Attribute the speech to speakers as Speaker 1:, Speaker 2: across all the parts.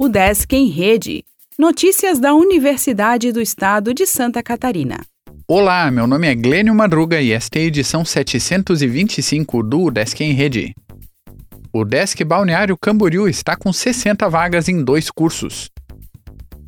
Speaker 1: O Desk em Rede. Notícias da Universidade do Estado de Santa Catarina.
Speaker 2: Olá, meu nome é Glênio Madruga e esta é a edição 725 do Desk em Rede. O Desk Balneário Camboriú está com 60 vagas em dois cursos.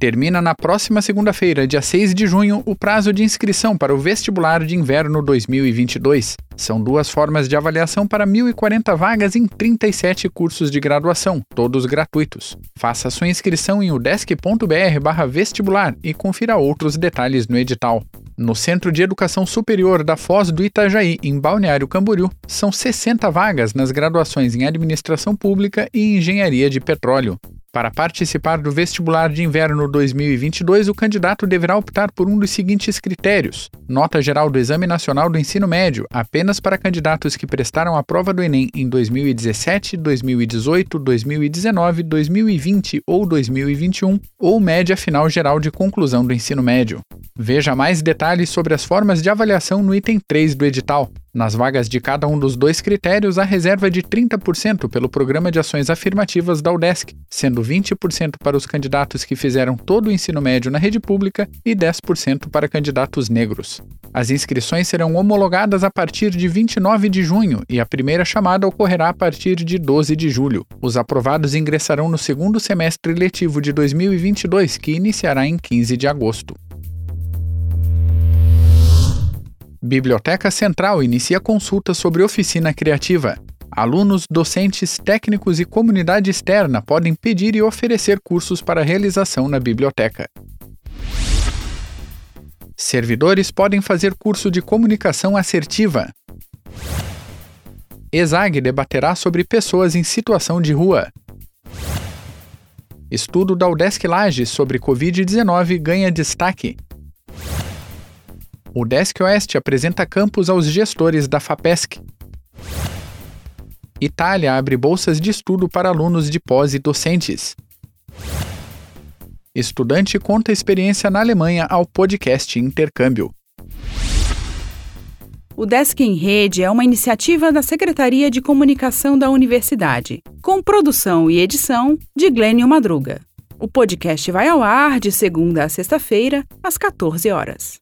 Speaker 2: Termina na próxima segunda-feira, dia 6 de junho, o prazo de inscrição para o vestibular de inverno 2022. São duas formas de avaliação para 1.040 vagas em 37 cursos de graduação, todos gratuitos. Faça sua inscrição em udesc.br/vestibular e confira outros detalhes no edital. No Centro de Educação Superior da Foz do Itajaí, em Balneário Camboriú, são 60 vagas nas graduações em Administração Pública e Engenharia de Petróleo. Para participar do vestibular de inverno 2022, o candidato deverá optar por um dos seguintes critérios: nota geral do Exame Nacional do Ensino Médio, apenas para candidatos que prestaram a prova do Enem em 2017, 2018, 2019, 2020 ou 2021, ou média final geral de conclusão do ensino médio. Veja mais detalhes sobre as formas de avaliação no item 3 do edital. Nas vagas de cada um dos dois critérios, a reserva é de 30% pelo Programa de Ações Afirmativas da UDESC, sendo 20% para os candidatos que fizeram todo o ensino médio na rede pública e 10% para candidatos negros. As inscrições serão homologadas a partir de 29 de junho e a primeira chamada ocorrerá a partir de 12 de julho. Os aprovados ingressarão no segundo semestre letivo de 2022, que iniciará em 15 de agosto. Biblioteca Central inicia consulta sobre oficina criativa. Alunos, docentes, técnicos e comunidade externa podem pedir e oferecer cursos para realização na biblioteca. Servidores podem fazer curso de comunicação assertiva. ESAG debaterá sobre pessoas em situação de rua. Estudo da UDESC Lages sobre Covid-19 ganha destaque. O Desk Oeste apresenta campus aos gestores da FAPESC. Itália abre bolsas de estudo para alunos de pós e docentes. Estudante conta experiência na Alemanha ao podcast Intercâmbio.
Speaker 1: O Desk em Rede é uma iniciativa da Secretaria de Comunicação da Universidade, com produção e edição de Glênio Madruga. O podcast vai ao ar de segunda a sexta-feira, às 14 horas.